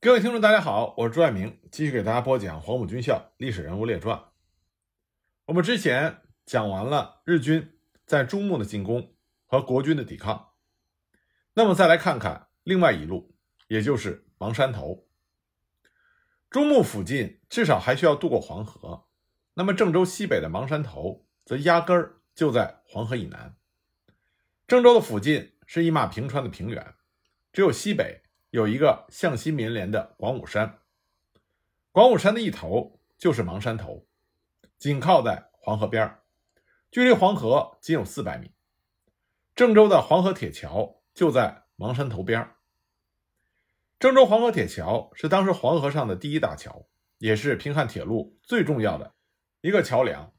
各位听众，大家好，我是朱爱明，继续给大家播讲《黄埔军校历史人物列传》。我们之前讲完了日军在中牟的进攻和国军的抵抗，那么再来看看另外一路，也就是芒山头。中牟附近至少还需要渡过黄河，那么郑州西北的芒山头则压根儿就在黄河以南。郑州的附近是一马平川的平原，只有西北。有一个向西绵连的广武山，广武山的一头就是芒山头，紧靠在黄河边距离黄河仅有四百米。郑州的黄河铁桥就在芒山头边郑州黄河铁桥是当时黄河上的第一大桥，也是平汉铁路最重要的一个桥梁。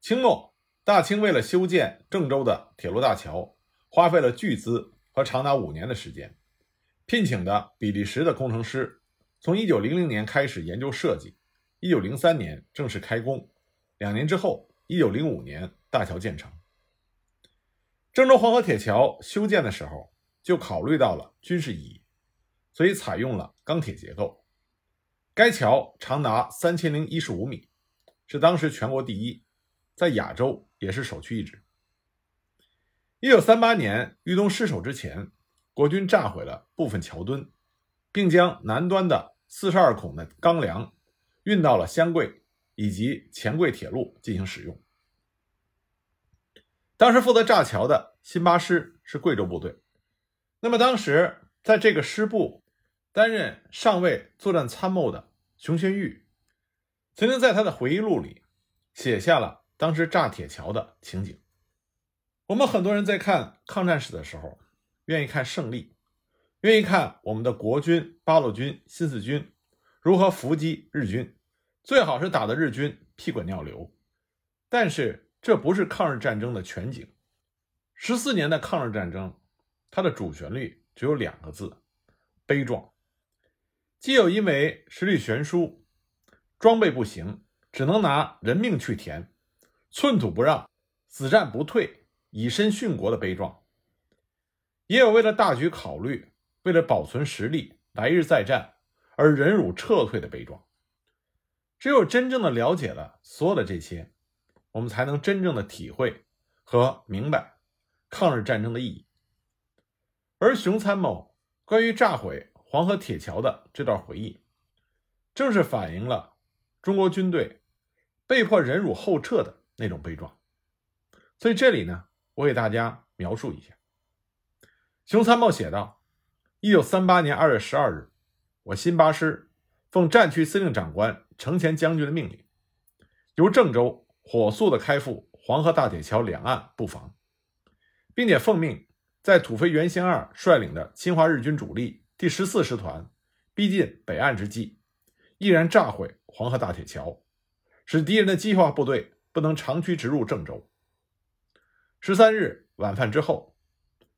清末，大清为了修建郑州的铁路大桥，花费了巨资和长达五年的时间。聘请的比利时的工程师，从1900年开始研究设计，1903年正式开工，两年之后，1905年大桥建成。郑州黄河铁桥修建的时候就考虑到了军事意义，所以采用了钢铁结构。该桥长达三千零一十五米，是当时全国第一，在亚洲也是首屈一指。1938年豫东失守之前。国军炸毁了部分桥墩，并将南端的四十二孔的钢梁运到了湘桂以及黔桂铁路进行使用。当时负责炸桥的新八师是贵州部队，那么当时在这个师部担任上尉作战参谋的熊学玉，曾经在他的回忆录里写下了当时炸铁桥的情景。我们很多人在看抗战史的时候。愿意看胜利，愿意看我们的国军八路军、新四军如何伏击日军，最好是打的日军屁滚尿流。但是这不是抗日战争的全景。十四年的抗日战争，它的主旋律只有两个字：悲壮。既有因为实力悬殊、装备不行，只能拿人命去填，寸土不让、死战不退、以身殉国的悲壮。也有为了大局考虑，为了保存实力，来日再战而忍辱撤退的悲壮。只有真正的了解了所有的这些，我们才能真正的体会和明白抗日战争的意义。而熊参谋关于炸毁黄河铁桥的这段回忆，正是反映了中国军队被迫忍辱后撤的那种悲壮。所以这里呢，我给大家描述一下。熊参谋写道：“一九三八年二月十二日，我新八师奉战区司令长官程潜将军的命令，由郑州火速的开赴黄河大铁桥两岸布防，并且奉命在土肥原贤二率领的侵华日军主力第十四师团逼近北岸之际，毅然炸毁黄河大铁桥，使敌人的机械化部队不能长驱直入郑州。十三日晚饭之后。”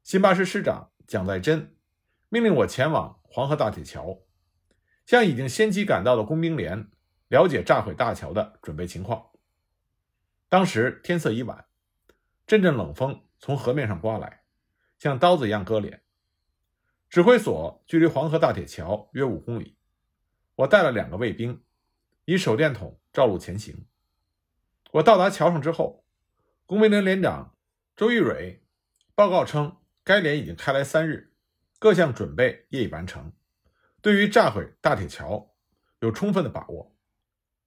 新八师师长蒋在珍命令我前往黄河大铁桥，向已经先期赶到的工兵连了解炸毁大桥的准备情况。当时天色已晚，阵阵冷风从河面上刮来，像刀子一样割脸。指挥所距离黄河大铁桥约五公里，我带了两个卫兵，以手电筒照路前行。我到达桥上之后，工兵连连长周玉蕊报告称。该连已经开来三日，各项准备业已完成，对于炸毁大铁桥有充分的把握。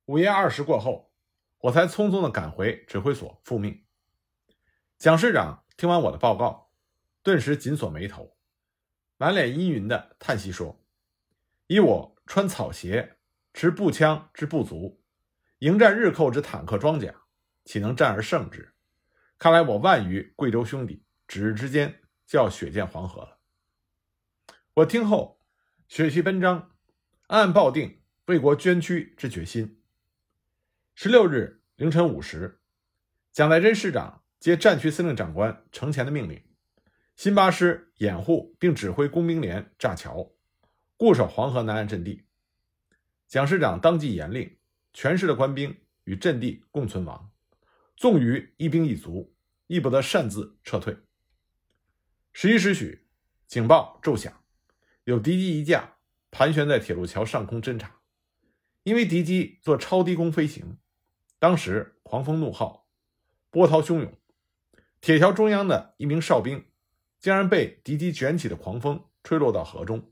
午夜二时过后，我才匆匆的赶回指挥所复命。蒋师长听完我的报告，顿时紧锁眉头，满脸阴云的叹息说：“以我穿草鞋、持步枪之不足，迎战日寇之坦克装甲，岂能战而胜之？看来我万余贵州兄弟指日之间。”就要血溅黄河了。我听后，血气奔张，暗暗抱定为国捐躯之决心。十六日凌晨五时，蒋在珍师长接战区司令长官程潜的命令，新八师掩护并指挥工兵连炸桥，固守黄河南岸阵地。蒋师长当即严令全师的官兵与阵地共存亡，纵于一兵一卒，亦不得擅自撤退。十一时许，警报骤响，有敌机一架盘旋在铁路桥上空侦察，因为敌机做超低空飞行，当时狂风怒号，波涛汹涌，铁桥中央的一名哨兵竟然被敌机卷起的狂风吹落到河中。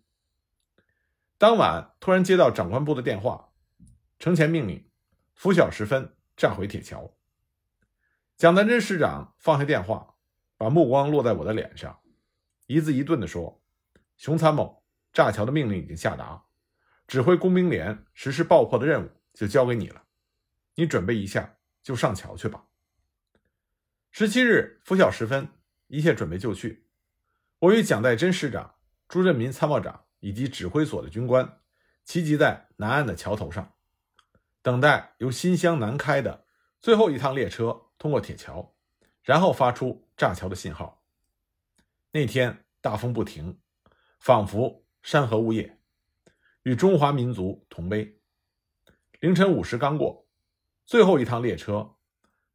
当晚突然接到长官部的电话，程前命令拂晓时分炸毁铁桥。蒋南珍师长放下电话，把目光落在我的脸上，一字一顿地说：“熊参谋，炸桥的命令已经下达，指挥工兵连实施爆破的任务就交给你了，你准备一下就上桥去吧。”十七日拂晓时分，一切准备就绪，我与蒋代珍师长、朱振民参谋长。以及指挥所的军官齐集在南岸的桥头上，等待由新乡南开的最后一趟列车通过铁桥，然后发出炸桥的信号。那天大风不停，仿佛山河呜咽，与中华民族同悲。凌晨五时刚过，最后一趟列车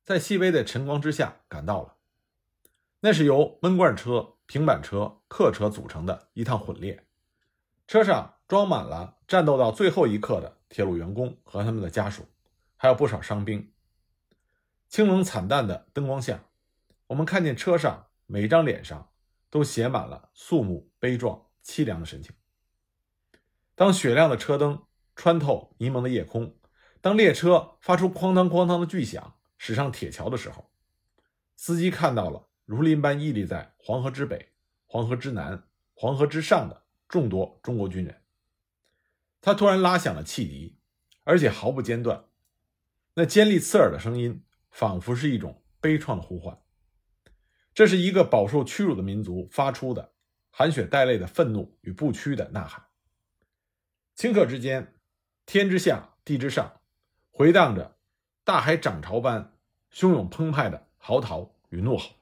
在细微的晨光之下赶到了。那是由闷罐车、平板车、客车组成的一趟混列。车上装满了战斗到最后一刻的铁路员工和他们的家属，还有不少伤兵。清冷惨淡的灯光下，我们看见车上每一张脸上都写满了肃穆、悲壮、凄凉的神情。当雪亮的车灯穿透迷蒙的夜空，当列车发出哐当哐当的巨响驶上铁桥的时候，司机看到了如林般屹立在黄河之北、黄河之南、黄河之上的。众多中国军人，他突然拉响了汽笛，而且毫不间断。那尖利刺耳的声音，仿佛是一种悲怆的呼唤。这是一个饱受屈辱的民族发出的含血带泪的愤怒与不屈的呐喊。顷刻之间，天之下，地之上，回荡着大海涨潮般汹涌澎湃的嚎啕与怒吼。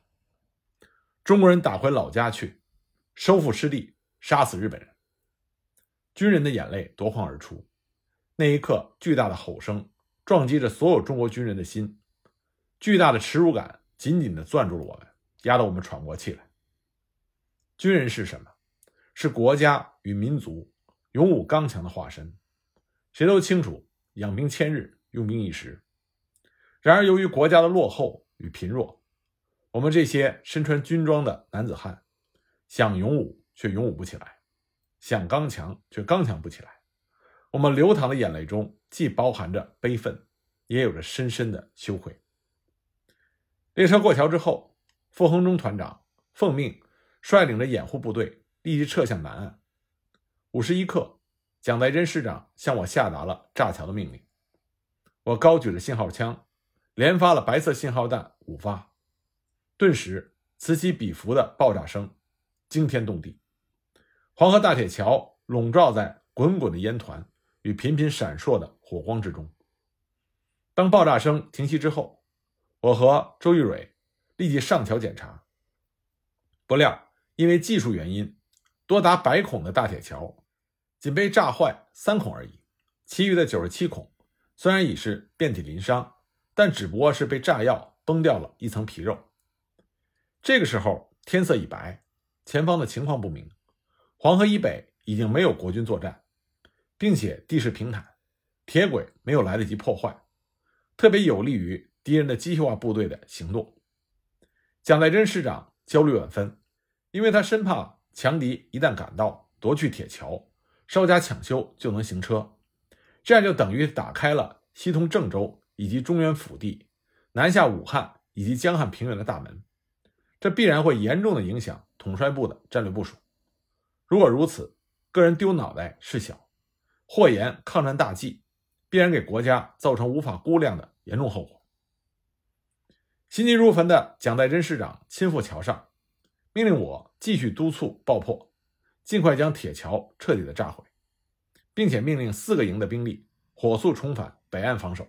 中国人打回老家去，收复失地。杀死日本人，军人的眼泪夺眶而出。那一刻，巨大的吼声撞击着所有中国军人的心，巨大的耻辱感紧紧地攥住了我们，压得我们喘不过气来。军人是什么？是国家与民族勇武刚强的化身。谁都清楚，养兵千日，用兵一时。然而，由于国家的落后与贫弱，我们这些身穿军装的男子汉想勇武。却勇武不起来，想刚强却刚强不起来。我们流淌的眼泪中，既包含着悲愤，也有着深深的羞愧。列车过桥之后，傅恒忠团长奉命率领着掩护部队立即撤向南岸。五时一刻，蒋代珍师长向我下达了炸桥的命令。我高举着信号枪，连发了白色信号弹五发，顿时此起彼伏的爆炸声惊天动地。黄河大铁桥笼罩在滚滚的烟团与频频闪烁的火光之中。当爆炸声停息之后，我和周玉蕊立即上桥检查。不料，因为技术原因，多达百孔的大铁桥仅被炸坏三孔而已，其余的九十七孔虽然已是遍体鳞伤，但只不过是被炸药崩掉了一层皮肉。这个时候天色已白，前方的情况不明。黄河以北已经没有国军作战，并且地势平坦，铁轨没有来得及破坏，特别有利于敌人的机械化部队的行动。蒋在珍师长焦虑万分，因为他生怕强敌一旦赶到夺去铁桥，稍加抢修就能行车，这样就等于打开了西通郑州以及中原腹地、南下武汉以及江汉平原的大门，这必然会严重的影响统帅部的战略部署。如果如此，个人丢脑袋事小，或延抗战大计，必然给国家造成无法估量的严重后果。心急如焚的蒋代珍师长亲赴桥上，命令我继续督促爆破，尽快将铁桥彻底的炸毁，并且命令四个营的兵力火速重返北岸防守。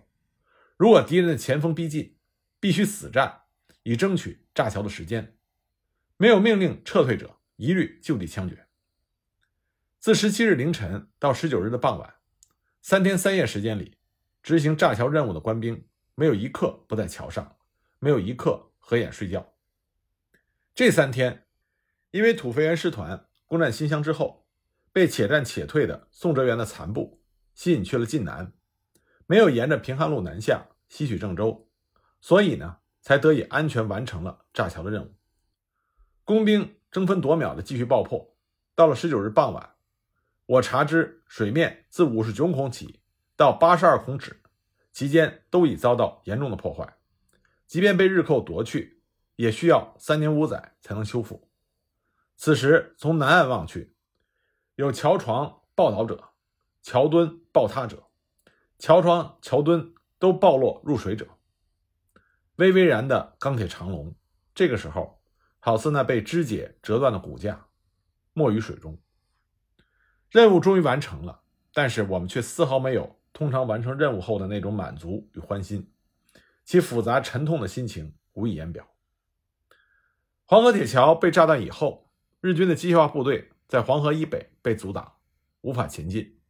如果敌人的前锋逼近，必须死战，以争取炸桥的时间。没有命令撤退者，一律就地枪决。自十七日凌晨到十九日的傍晚，三天三夜时间里，执行炸桥任务的官兵没有一刻不在桥上，没有一刻合眼睡觉。这三天，因为土肥原师团攻占新乡之后，被且战且退的宋哲元的残部吸引去了晋南，没有沿着平汉路南下吸取郑州，所以呢，才得以安全完成了炸桥的任务。工兵争分夺秒的继续爆破，到了十九日傍晚，我查知水面自五十九孔起到八十二孔止，期间都已遭到严重的破坏，即便被日寇夺去，也需要三年五载才能修复。此时从南岸望去，有桥床抱倒者，桥墩抱塌者，桥床、桥墩都暴落入水者，巍巍然的钢铁长龙，这个时候。好似那被肢解折断的骨架，没于水中。任务终于完成了，但是我们却丝毫没有通常完成任务后的那种满足与欢心，其复杂沉痛的心情无以言表。黄河铁桥被炸断以后，日军的机械化部队在黄河以北被阻挡，无法前进。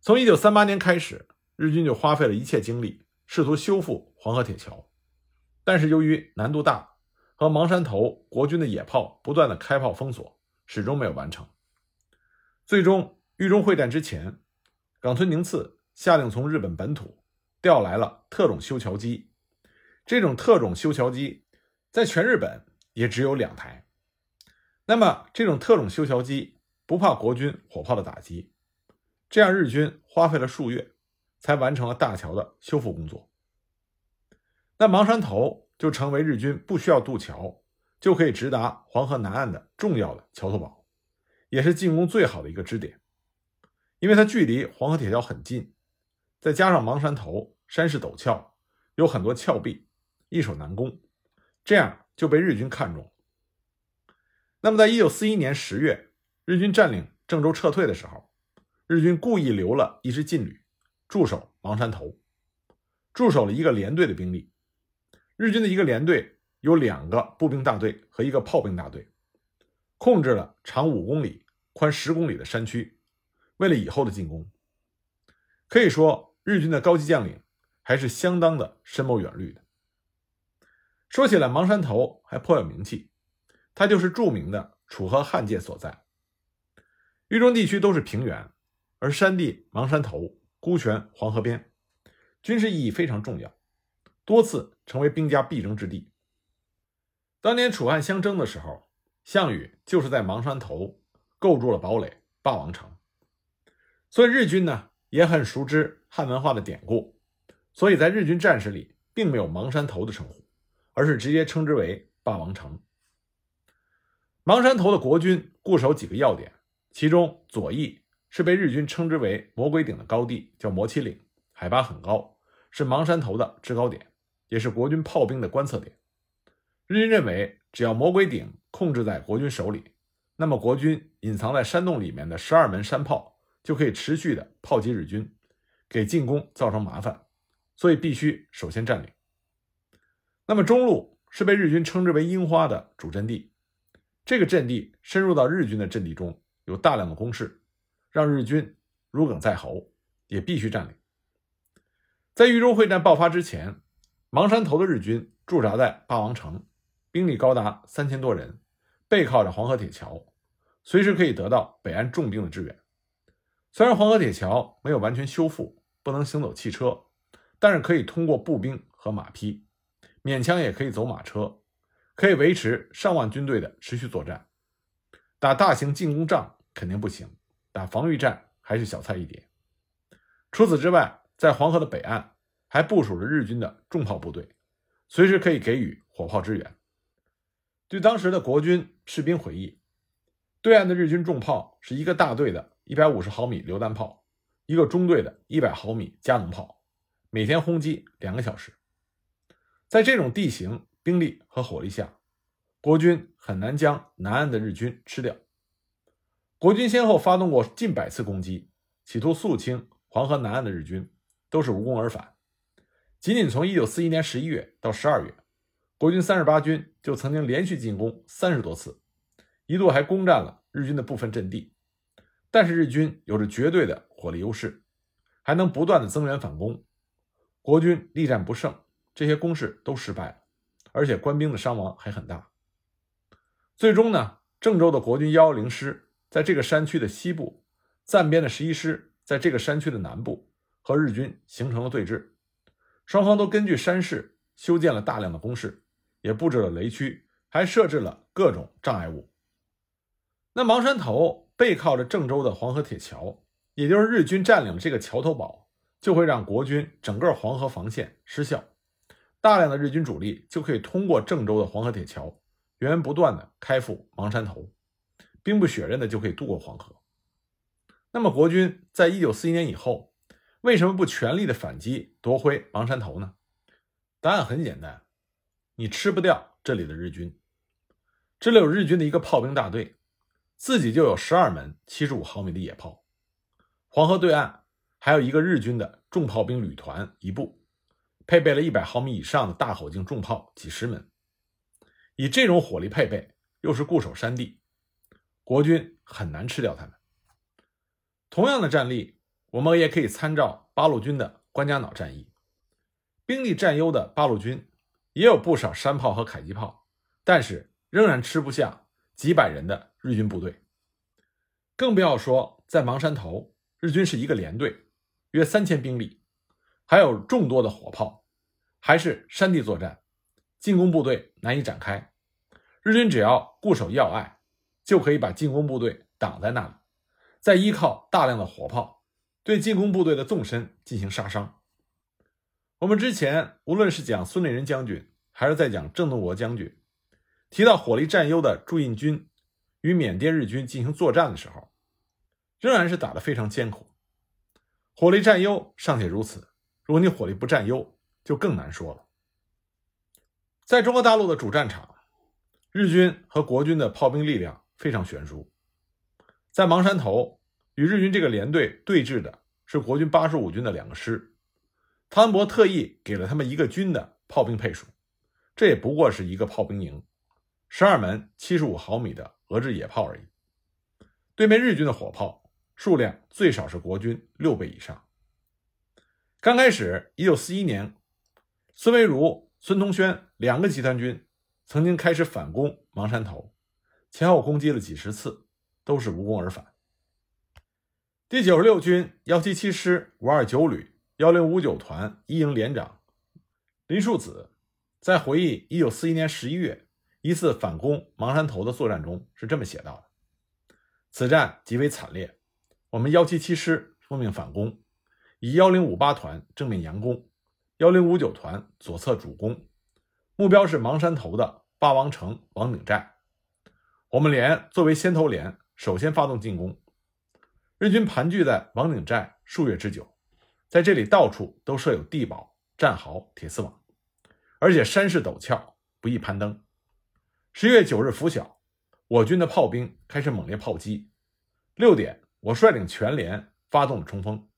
从1938年开始，日军就花费了一切精力试图修复黄河铁桥，但是由于难度大。和芒山头国军的野炮不断的开炮封锁，始终没有完成。最终，豫中会战之前，冈村宁次下令从日本本土调来了特种修桥机。这种特种修桥机在全日本也只有两台。那么，这种特种修桥机不怕国军火炮的打击，这样日军花费了数月才完成了大桥的修复工作。那芒山头。就成为日军不需要渡桥就可以直达黄河南岸的重要的桥头堡，也是进攻最好的一个支点，因为它距离黄河铁桥很近，再加上芒山头山势陡峭，有很多峭壁，易守难攻，这样就被日军看中。那么，在一九四一年十月，日军占领郑州撤退的时候，日军故意留了一支劲旅驻守芒山头，驻守了一个连队的兵力。日军的一个连队有两个步兵大队和一个炮兵大队，控制了长五公里、宽十公里的山区，为了以后的进攻。可以说，日军的高级将领还是相当的深谋远虑的。说起来，芒山头还颇有名气，它就是著名的楚河汉界所在。豫中地区都是平原，而山地芒山头孤悬黄河边，军事意义非常重要。多次成为兵家必争之地。当年楚汉相争的时候，项羽就是在芒山头构筑了堡垒霸王城。所以日军呢也很熟知汉文化的典故，所以在日军战士里并没有芒山头的称呼，而是直接称之为霸王城。芒山头的国军固守几个要点，其中左翼是被日军称之为魔鬼顶的高地，叫魔麒岭，海拔很高，是芒山头的制高点。也是国军炮兵的观测点。日军认为，只要魔鬼顶控制在国军手里，那么国军隐藏在山洞里面的十二门山炮就可以持续的炮击日军，给进攻造成麻烦，所以必须首先占领。那么中路是被日军称之为“樱花”的主阵地，这个阵地深入到日军的阵地中，有大量的工事，让日军如鲠在喉，也必须占领。在豫中会战爆发之前。芒山头的日军驻扎在霸王城，兵力高达三千多人，背靠着黄河铁桥，随时可以得到北岸重兵的支援。虽然黄河铁桥没有完全修复，不能行走汽车，但是可以通过步兵和马匹，勉强也可以走马车，可以维持上万军队的持续作战。打大型进攻仗肯定不行，打防御战还是小菜一碟。除此之外，在黄河的北岸。还部署着日军的重炮部队，随时可以给予火炮支援。据当时的国军士兵回忆，对岸的日军重炮是一个大队的150毫米榴弹炮，一个中队的100毫米加农炮，每天轰击两个小时。在这种地形、兵力和火力下，国军很难将南岸的日军吃掉。国军先后发动过近百次攻击，企图肃清黄河南岸的日军，都是无功而返。仅仅从1941年11月到12月，国军38军就曾经连续进攻三十多次，一度还攻占了日军的部分阵地。但是日军有着绝对的火力优势，还能不断的增援反攻，国军力战不胜，这些攻势都失败了，而且官兵的伤亡还很大。最终呢，郑州的国军110师在这个山区的西部，暂编的十一师在这个山区的南部和日军形成了对峙。双方都根据山势修建了大量的工事，也布置了雷区，还设置了各种障碍物。那芒山头背靠着郑州的黄河铁桥，也就是日军占领了这个桥头堡，就会让国军整个黄河防线失效，大量的日军主力就可以通过郑州的黄河铁桥，源源不断的开赴芒山头，兵不血刃的就可以渡过黄河。那么国军在一九四一年以后，为什么不全力的反击夺回芒山头呢？答案很简单，你吃不掉这里的日军。这里有日军的一个炮兵大队，自己就有十二门七十五毫米的野炮。黄河对岸还有一个日军的重炮兵旅团一部，配备了一百毫米以上的大口径重炮几十门。以这种火力配备，又是固守山地，国军很难吃掉他们。同样的战例，我们也可以参照八路军的关家垴战役。兵力占优的八路军也有不少山炮和迫击炮，但是仍然吃不下几百人的日军部队。更不要说在芒山头。日军是一个连队，约三千兵力，还有众多的火炮，还是山地作战，进攻部队难以展开。日军只要固守要隘，就可以把进攻部队挡在那里，再依靠大量的火炮对进攻部队的纵深进行杀伤。我们之前无论是讲孙立人将军，还是在讲郑洞国将军，提到火力占优的驻印军与缅甸日军进行作战的时候。仍然是打得非常艰苦，火力占优尚且如此，如果你火力不占优，就更难说了。在中国大陆的主战场，日军和国军的炮兵力量非常悬殊。在芒山头，与日军这个连队对峙的是国军八十五军的两个师，汤恩伯特意给了他们一个军的炮兵配属，这也不过是一个炮兵营，十二门七十五毫米的俄制野炮而已。对面日军的火炮。数量最少是国军六倍以上。刚开始，一九四一年，孙维如、孙同轩两个集团军曾经开始反攻芒山头，前后攻击了几十次，都是无功而返。第九十六军幺七七师五二九旅幺零五九团一营连长林树子在回忆一九四一年十一月一次反攻芒山头的作战中是这么写到的：“此战极为惨烈。”我们幺七七师奉命反攻，以幺零五八团正面佯攻，幺零五九团左侧主攻，目标是芒山头的八王城王顶寨。我们连作为先头连，首先发动进攻。日军盘踞在王顶寨数月之久，在这里到处都设有地堡、战壕、铁丝网，而且山势陡峭，不易攀登。十月九日拂晓，我军的炮兵开始猛烈炮击。六点。我率领全连发动了冲锋。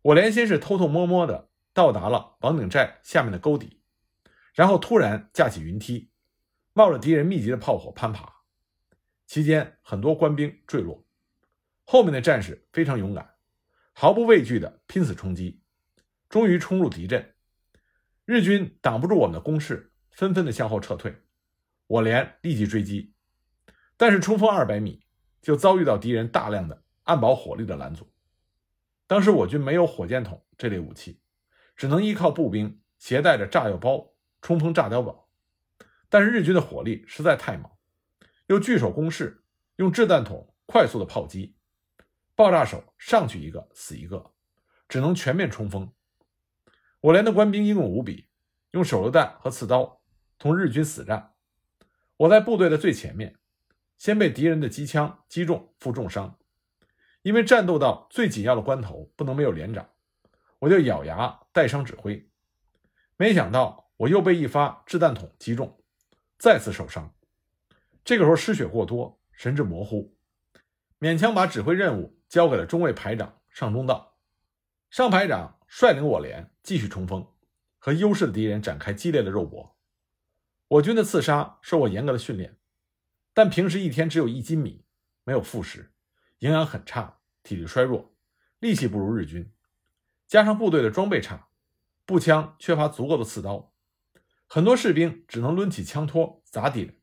我连先是偷偷摸摸的到达了王顶寨下面的沟底，然后突然架起云梯，冒着敌人密集的炮火攀爬。期间很多官兵坠落。后面的战士非常勇敢，毫不畏惧的拼死冲击，终于冲入敌阵。日军挡不住我们的攻势，纷纷的向后撤退。我连立即追击，但是冲锋二百米。就遭遇到敌人大量的暗堡火力的拦阻。当时我军没有火箭筒这类武器，只能依靠步兵携带着炸药包冲锋炸碉堡。但是日军的火力实在太猛，又据守攻势，用掷弹筒快速的炮击，爆炸手上去一个死一个，只能全面冲锋。我连的官兵英勇无比，用手榴弹和刺刀同日军死战。我在部队的最前面。先被敌人的机枪击中，负重伤。因为战斗到最紧要的关头，不能没有连长，我就咬牙带伤指挥。没想到我又被一发掷弹筒击中，再次受伤。这个时候失血过多，神志模糊，勉强把指挥任务交给了中尉排长尚中道。尚排长率领我连继续冲锋，和优势的敌人展开激烈的肉搏。我军的刺杀受过严格的训练。但平时一天只有一斤米，没有副食，营养很差，体力衰弱，力气不如日军，加上部队的装备差，步枪缺乏足够的刺刀，很多士兵只能抡起枪托砸敌人。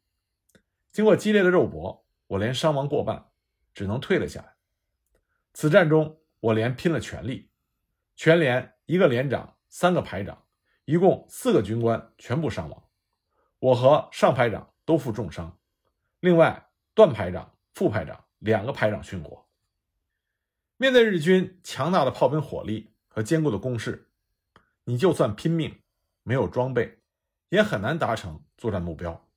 经过激烈的肉搏，我连伤亡过半，只能退了下来。此战中，我连拼了全力，全连一个连长、三个排长，一共四个军官全部伤亡，我和上排长都负重伤，另外段排长、副排长两个排长殉国。面对日军强大的炮兵火力和坚固的工事，你就算拼命，没有装备，也很难达成作战目标。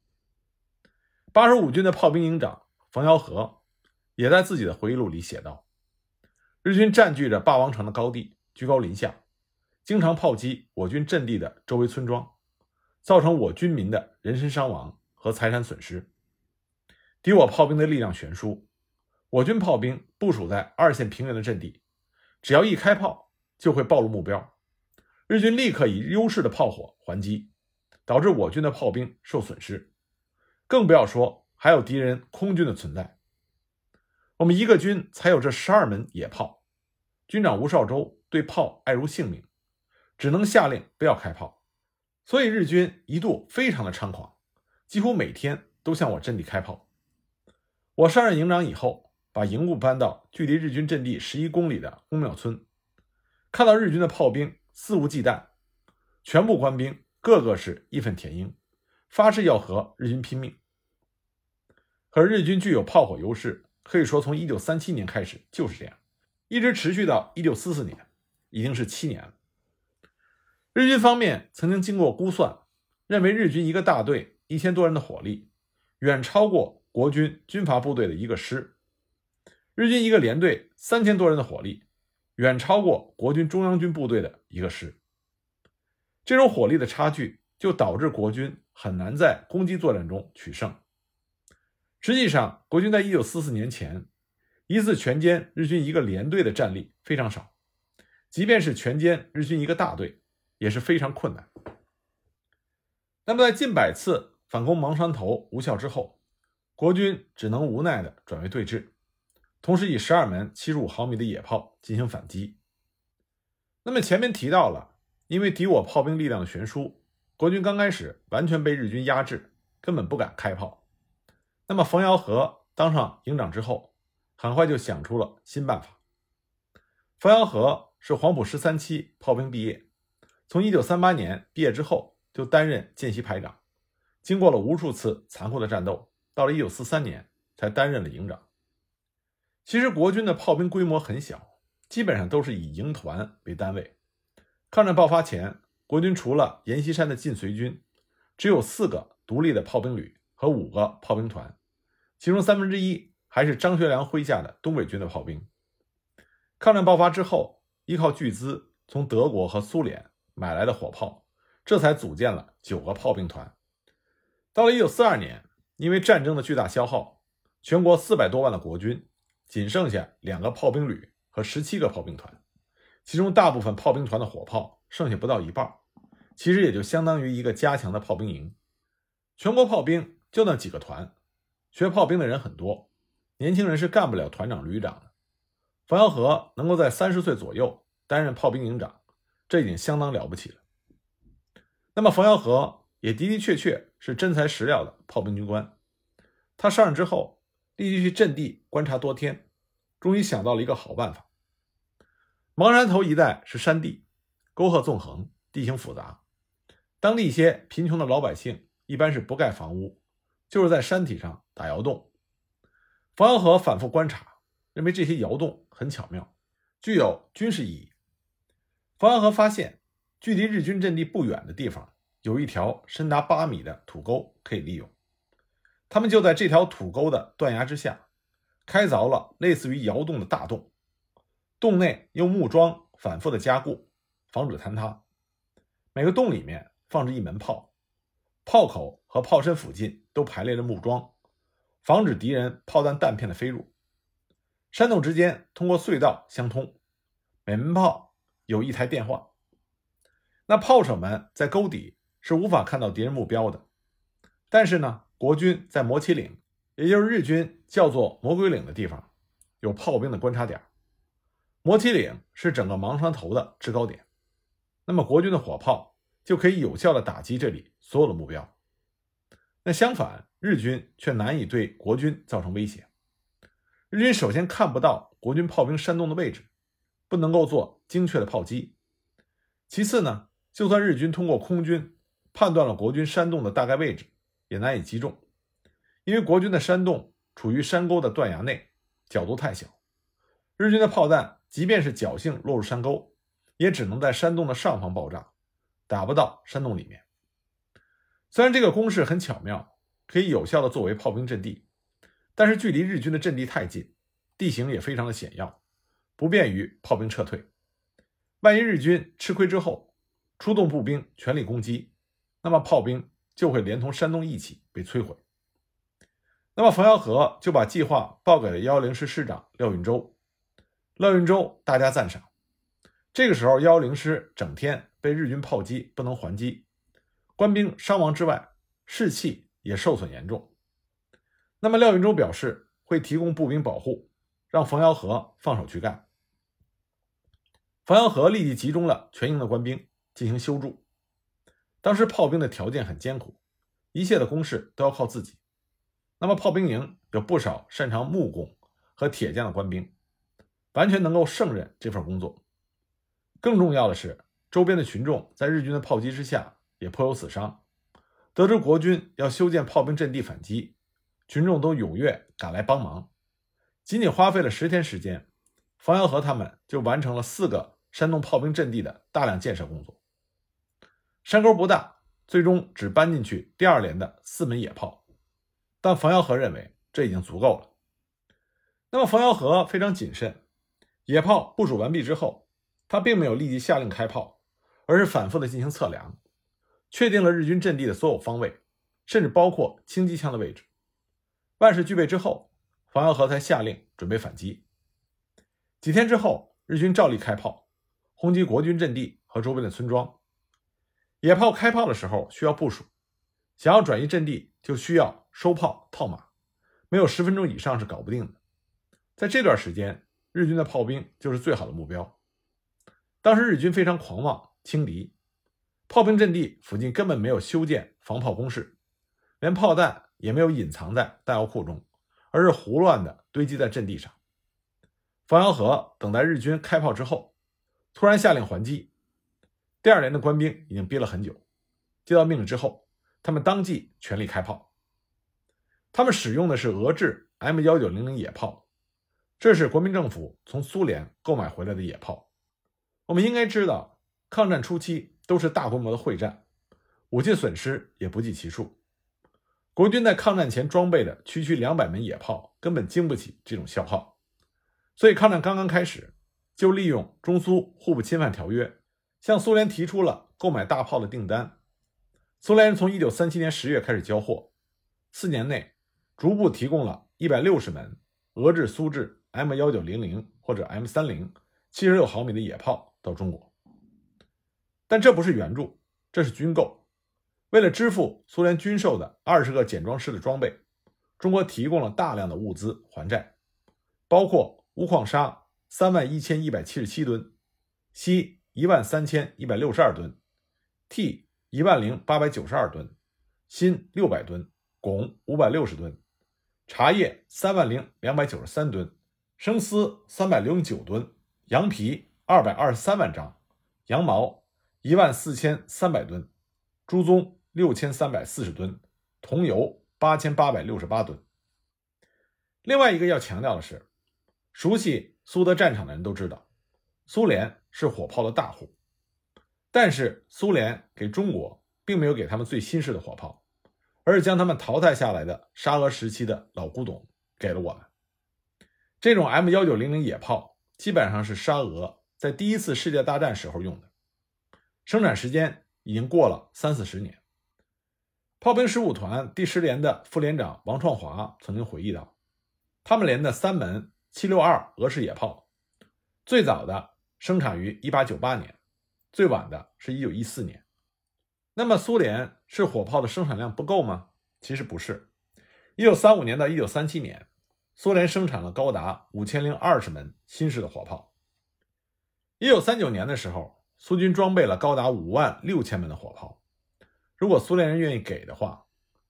八十五军的炮兵营长冯尧和也在自己的回忆录里写道：“日军占据着霸王城的高地，居高临下，经常炮击我军阵地的周围村庄，造成我军民的人身伤亡和财产损失。敌我炮兵的力量悬殊。”我军炮兵部署在二线平原的阵地，只要一开炮，就会暴露目标。日军立刻以优势的炮火还击，导致我军的炮兵受损失。更不要说还有敌人空军的存在。我们一个军才有这十二门野炮，军长吴绍周对炮爱如性命，只能下令不要开炮。所以日军一度非常的猖狂，几乎每天都向我阵地开炮。我上任营长以后。把营部搬到距离日军阵地十一公里的公庙村，看到日军的炮兵肆无忌惮，全部官兵个个是义愤填膺，发誓要和日军拼命。可日军具有炮火优势，可以说从一九三七年开始就是这样，一直持续到一九四四年，已经是七年了。日军方面曾经经过估算，认为日军一个大队一千多人的火力，远超过国军军阀部队的一个师。日军一个连队三千多人的火力，远超过国军中央军部队的一个师。这种火力的差距，就导致国军很难在攻击作战中取胜。实际上，国军在一九四四年前一次全歼日军一个连队的战力非常少，即便是全歼日军一个大队，也是非常困难。那么，在近百次反攻芒山头无效之后，国军只能无奈的转为对峙。同时以十二门七十五毫米的野炮进行反击。那么前面提到了，因为敌我炮兵力量的悬殊，国军刚开始完全被日军压制，根本不敢开炮。那么冯尧和当上营长之后，很快就想出了新办法。冯尧和是黄埔十三期炮兵毕业，从一九三八年毕业之后就担任见习排长，经过了无数次残酷的战斗，到了一九四三年才担任了营长。其实国军的炮兵规模很小，基本上都是以营团为单位。抗战爆发前，国军除了阎锡山的晋绥军，只有四个独立的炮兵旅和五个炮兵团，其中三分之一还是张学良麾下的东北军的炮兵。抗战爆发之后，依靠巨资从德国和苏联买来的火炮，这才组建了九个炮兵团。到了1942年，因为战争的巨大消耗，全国四百多万的国军。仅剩下两个炮兵旅和十七个炮兵团，其中大部分炮兵团的火炮剩下不到一半，其实也就相当于一个加强的炮兵营。全国炮兵就那几个团，学炮兵的人很多，年轻人是干不了团长、旅长的。冯尧和能够在三十岁左右担任炮兵营长，这已经相当了不起了。那么冯尧和也的的确确是真材实料的炮兵军官，他上任之后。立即去阵地观察多天，终于想到了一个好办法。芒山头一带是山地，沟壑纵横，地形复杂。当地一些贫穷的老百姓一般是不盖房屋，就是在山体上打窑洞。冯尧和反复观察，认为这些窑洞很巧妙，具有军事意义。冯安和发现，距离日军阵地不远的地方有一条深达八米的土沟可以利用。他们就在这条土沟的断崖之下，开凿了类似于窑洞的大洞，洞内用木桩反复的加固，防止坍塌。每个洞里面放置一门炮，炮口和炮身附近都排列着木桩，防止敌人炮弹弹片的飞入。山洞之间通过隧道相通，每门炮有一台电话。那炮手们在沟底是无法看到敌人目标的，但是呢？国军在摩旗岭，也就是日军叫做魔鬼岭的地方，有炮兵的观察点。摩旗岭是整个芒山头的制高点，那么国军的火炮就可以有效的打击这里所有的目标。那相反，日军却难以对国军造成威胁。日军首先看不到国军炮兵煽动的位置，不能够做精确的炮击。其次呢，就算日军通过空军判断了国军山洞的大概位置，也难以击中，因为国军的山洞处于山沟的断崖内，角度太小，日军的炮弹即便是侥幸落入山沟，也只能在山洞的上方爆炸，打不到山洞里面。虽然这个工事很巧妙，可以有效的作为炮兵阵地，但是距离日军的阵地太近，地形也非常的险要，不便于炮兵撤退。万一日军吃亏之后，出动步兵全力攻击，那么炮兵就会连同山东一起被摧毁。那么冯瑶和就把计划报给了幺幺零师师长廖运周。廖运周大加赞赏。这个时候，幺幺零师整天被日军炮击，不能还击。官兵伤亡之外，士气也受损严重。那么廖运周表示会提供步兵保护，让冯瑶和放手去干。冯瑶和立即集中了全营的官兵进行修筑。当时炮兵的条件很艰苦，一切的工事都要靠自己。那么炮兵营有不少擅长木工和铁匠的官兵，完全能够胜任这份工作。更重要的是，周边的群众在日军的炮击之下。也颇有死伤。得知国军要修建炮兵阵地反击，群众都踊跃赶来帮忙。仅仅花费了十天时间，方瑶和他们就完成了四个山东炮兵阵地的大量建设工作。山沟不大，最终只搬进去第二连的四门野炮，但冯瑶和认为这已经足够了。那么冯瑶和非常谨慎，野炮部署完毕之后，他并没有立即下令开炮，而是反复的进行测量。确定了日军阵地的所有方位，甚至包括轻机枪的位置。万事俱备之后，冯瑶和才下令准备反击。几天之后，日军照例开炮，轰击国军阵地和周边的村庄。野炮开炮的时候需要部署，想要转移阵地，就需要收炮套马，没有十分钟以上是搞不定的。在这段时间，日军的炮兵就是最好的目标。当时日军非常狂妄轻敌。炮兵阵地附近根本没有修建防炮工事，连炮弹也没有隐藏在弹药库中，而是胡乱的堆积在阵地上。冯瑶和等待日军开炮之后，突然下令还击。第二连的官兵已经憋了很久，接到命令之后，他们当即全力开炮。他们使用的是俄制 M 幺九零零野炮，这是国民政府从苏联购买回来的野炮。我们应该知道，抗战初期。都是大规模的会战，武器损失也不计其数。国军在抗战前装备的区区两百门野炮，根本经不起这种消耗。所以，抗战刚刚开始，就利用中苏互不侵犯条约，向苏联提出了购买大炮的订单。苏联人从一九三七年十月开始交货，四年内逐步提供了一百六十门俄制、苏制 M 幺九零零或者 M 三零七十六毫米的野炮到中国。但这不是援助，这是军购。为了支付苏联军售的二十个简装师的装备，中国提供了大量的物资还债，包括钨矿砂三万一千一百七十七吨，锡一万三千一百六十二吨，T 一万零八百九十二吨，锌六百吨，汞五百六十吨，茶叶三万零两百九十三吨，生丝三百零九吨，羊皮二百二十三万张，羊毛。一万四千三百吨，猪棕六千三百四十吨，桐油八千八百六十八吨。另外一个要强调的是，熟悉苏德战场的人都知道，苏联是火炮的大户，但是苏联给中国并没有给他们最新式的火炮，而是将他们淘汰下来的沙俄时期的老古董给了我们。这种 M 幺九零零野炮基本上是沙俄在第一次世界大战时候用的。生产时间已经过了三四十年。炮兵十五团第十连的副连长王创华曾经回忆到，他们连的三门七六二俄式野炮，最早的生产于一八九八年，最晚的是一九一四年。那么苏联是火炮的生产量不够吗？其实不是。一九三五年到一九三七年，苏联生产了高达五千零二十门新式的火炮。一九三九年的时候。苏军装备了高达五万六千门的火炮，如果苏联人愿意给的话，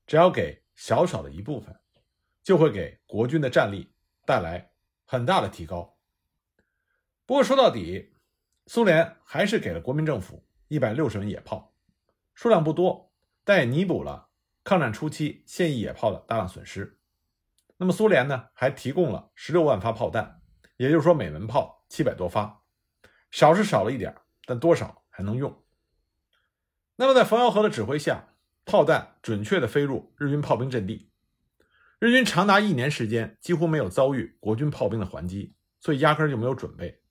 只要给小小的一部分，就会给国军的战力带来很大的提高。不过说到底，苏联还是给了国民政府一百六十门野炮，数量不多，但也弥补了抗战初期现役野炮的大量损失。那么苏联呢，还提供了十六万发炮弹，也就是说每门炮七百多发，少是少了一点，但多少还能用。那么在冯瑶和的指挥下，炮弹准确地飞入日军炮兵阵地。日军长达一年时间几乎没有遭遇国军炮兵的还击，所以压根就没有准备。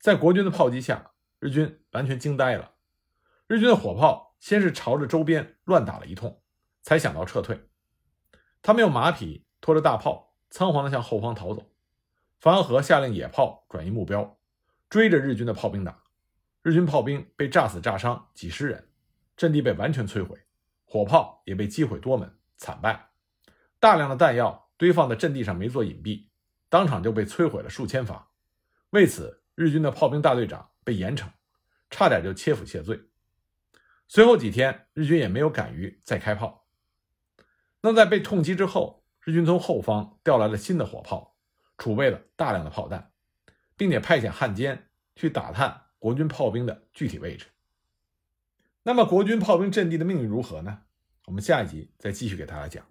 在国军的炮击下，日军完全惊呆了。日军的火炮先是朝着周边乱打了一通，才想到撤退。他们用马匹拖着大炮，仓皇地向后方逃走。冯瑶和下令野炮转移目标，追着日军的炮兵打。日军炮兵被炸死炸伤几十人，阵地被完全摧毁，火炮也被击毁多门，惨败。大量的弹药堆放在阵地上，没做隐蔽，当场就被摧毁了数千发。为此，日军的炮兵大队长被严惩，差点就切腹谢罪。随后几天，日军也没有敢于再开炮。那在被痛击之后，日军从后方调来了新的火炮，储备了大量的炮弹，并且派遣汉奸去打探国军炮兵的具体位置。那么，国军炮兵阵地的命运如何呢？我们下一集再继续给大家讲。